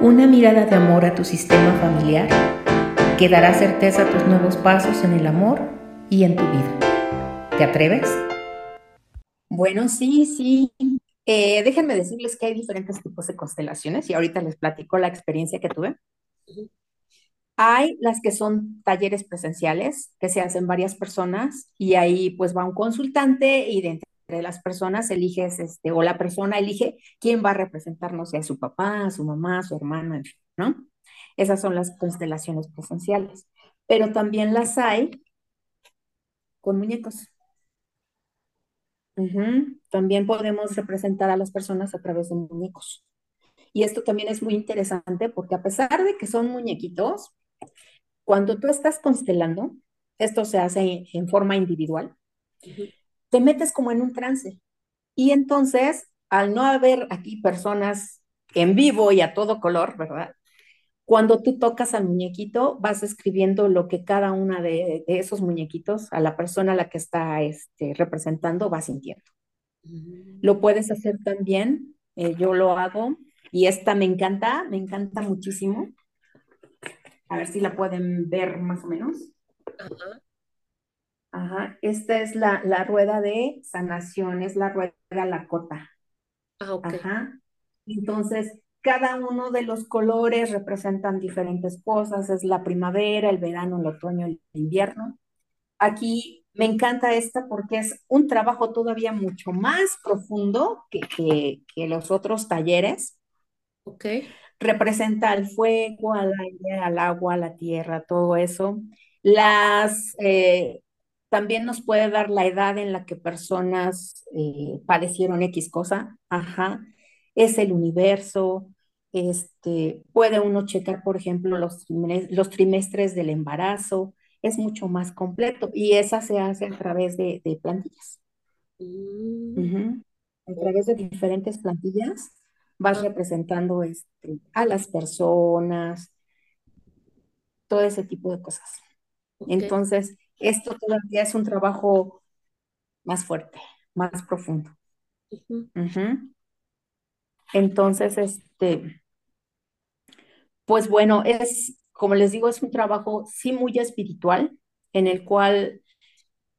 Una mirada de amor a tu sistema familiar que dará certeza a tus nuevos pasos en el amor y en tu vida. ¿Te atreves? Bueno, sí, sí. Eh, déjenme decirles que hay diferentes tipos de constelaciones y ahorita les platico la experiencia que tuve. Hay las que son talleres presenciales que se hacen varias personas y ahí pues va un consultante y de las personas eliges, este, o la persona elige quién va a representarnos, sea su papá, su mamá, su hermana, ¿no? Esas son las constelaciones presenciales. Pero también las hay con muñecos. También podemos representar a las personas a través de muñecos. Y esto también es muy interesante porque a pesar de que son muñequitos, cuando tú estás constelando, esto se hace en forma individual, te metes como en un trance. Y entonces, al no haber aquí personas en vivo y a todo color, ¿verdad? Cuando tú tocas al muñequito, vas escribiendo lo que cada una de, esos muñequitos, a la persona a la que está este, representando, va sintiendo. Mm. Lo puedes hacer también, eh, yo lo hago, y esta me encanta, me encanta muchísimo. A ver si la pueden ver más o menos. Ajá, esta es la, la rueda de sanación, es la rueda Lakota. Ah, ok. Ajá. Entonces, cada uno de los colores representan diferentes cosas, es la primavera, el verano, el otoño, el invierno. Aquí me encanta esta porque es un trabajo todavía mucho más profundo que, que, los otros talleres. Ok. Representa al fuego, al aire, al agua, a la tierra, todo eso. Las, eh, también nos puede dar la edad en la que personas eh, padecieron X cosa, ajá, es el universo, este, puede uno checar, por ejemplo, los, los trimestres del embarazo, es mucho más completo y esa se hace a través de, plantillas. Mm. A través de diferentes plantillas vas representando este, a las personas, todo ese tipo de cosas. Entonces, esto todavía es un trabajo más fuerte, más profundo. Entonces, este, pues bueno, es, como les digo, es un trabajo sí muy espiritual, en el cual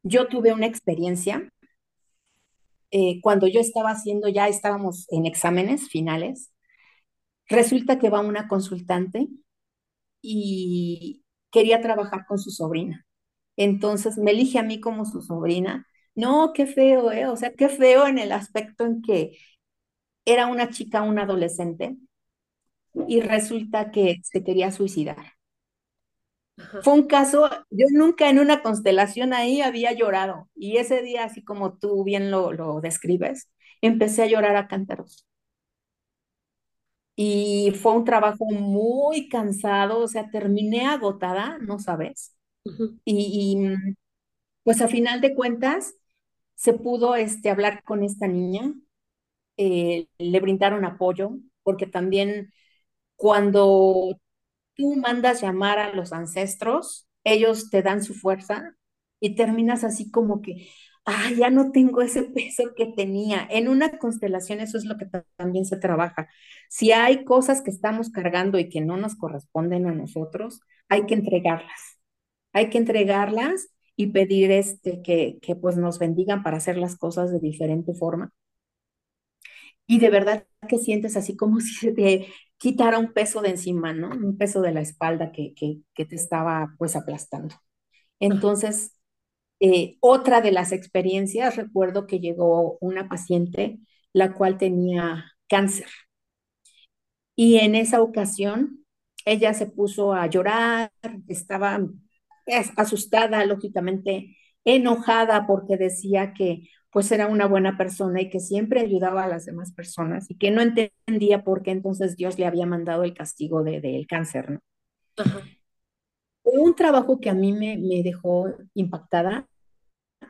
yo tuve una experiencia. Eh, cuando yo estaba haciendo, ya estábamos en exámenes finales, resulta que va una consultante y quería trabajar con su sobrina. Entonces me elige a mí como su sobrina. No, qué feo, ¿eh? O sea, qué feo en el aspecto en que era una chica, una adolescente, y resulta que se quería suicidar. Fue un caso, yo nunca en una constelación ahí había llorado, y ese día, así como tú bien lo, lo describes, empecé a llorar a cántaros. Y fue un trabajo muy cansado, o sea, terminé agotada, no sabes. Y, mm, pues a final de cuentas se pudo este, hablar con esta niña, eh, le brindaron apoyo, porque también cuando tú mandas llamar a los ancestros, ellos te dan su fuerza y terminas así como que, ah, ya no tengo ese peso que tenía. En una constelación eso es lo que también se trabaja. Si hay cosas que estamos cargando y que no nos corresponden a nosotros, hay que entregarlas hay que entregarlas y pedir este, que, que pues nos bendigan para hacer las cosas de diferente forma. Y de verdad que sientes así como si te quitara un peso de encima, ¿no? Un peso de la espalda que, que, que te estaba pues aplastando. Entonces, eh, otra de las experiencias, recuerdo que llegó una paciente la cual tenía cáncer. Y en esa ocasión, ella se puso a llorar, estaba asustada, lógicamente enojada porque decía que pues era una buena persona y que siempre ayudaba a las demás personas y que no entendía por qué entonces Dios le había mandado el castigo del de, cáncer, ¿no? Un trabajo que a mí me, me dejó impactada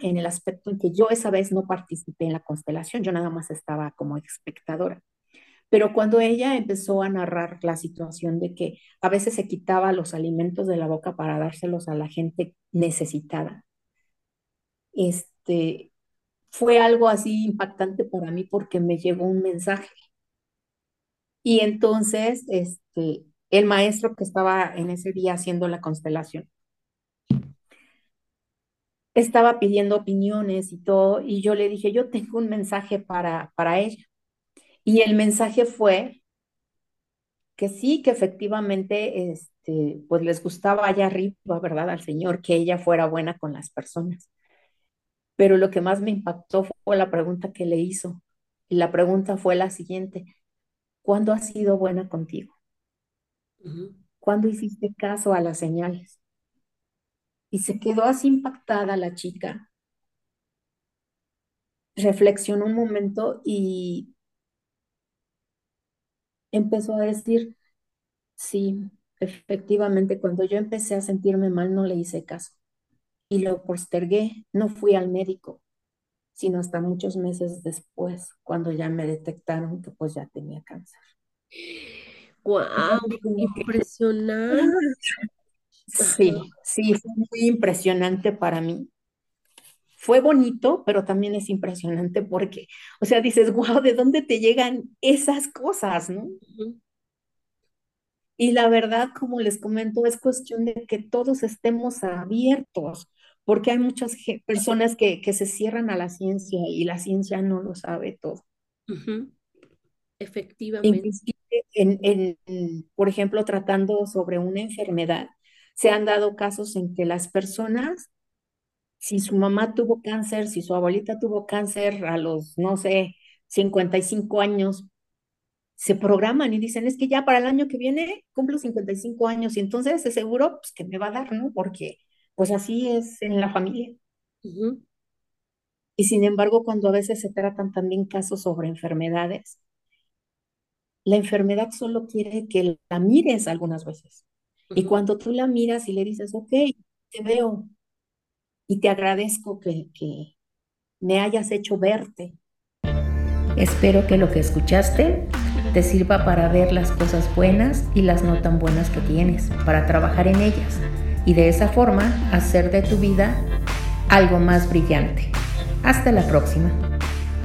en el aspecto en que yo esa vez no participé en la constelación, yo nada más estaba como espectadora. Pero cuando ella empezó a narrar la situación de que a veces se quitaba los alimentos de la boca para dárselos a la gente necesitada, este, fue algo así impactante para mí porque me llegó un mensaje. Y entonces, este, el maestro que estaba en ese día haciendo la constelación estaba pidiendo opiniones y todo, y yo le dije, yo tengo un mensaje para, para ella. Y el mensaje fue que sí, que efectivamente, este, pues les gustaba allá arriba, ¿verdad? Al Señor, que ella fuera buena con las personas. Pero lo que más me impactó fue la pregunta que le hizo. Y la pregunta fue la siguiente, ¿cuándo has sido buena contigo? ¿Cuándo hiciste caso a las señales? Y se quedó así impactada la chica. Reflexionó un momento y empezó a decir, sí, efectivamente, cuando yo empecé a sentirme mal no le hice caso y lo postergué, no fui al médico, sino hasta muchos meses después, cuando ya me detectaron que pues ya tenía cáncer. ¡Wow! Impresionante. Sí, sí, fue muy impresionante para mí. Fue bonito, pero también es impresionante porque, o sea, dices, wow, ¿de dónde te llegan esas cosas, no? Y la verdad, como les comento, es cuestión de que todos estemos abiertos, porque hay muchas personas que, que se cierran a la ciencia y la ciencia no lo sabe todo. Efectivamente. En, en, por ejemplo, tratando sobre una enfermedad, se han dado casos en que las personas, si su mamá tuvo cáncer, si su abuelita tuvo cáncer a los, no sé, 55 años, se programan y dicen, es que ya para el año que viene cumplo 55 años y entonces es seguro pues, que me va a dar, ¿no? Porque pues así es en la familia. Y sin embargo, cuando a veces se tratan también casos sobre enfermedades, la enfermedad solo quiere que la mires algunas veces. Y cuando tú la miras y le dices, ok, te veo y te agradezco que, que me hayas hecho verte. Espero que lo que escuchaste te sirva para ver las cosas buenas y las no tan buenas que tienes, para trabajar en ellas y de esa forma hacer de tu vida algo más brillante. Hasta la próxima.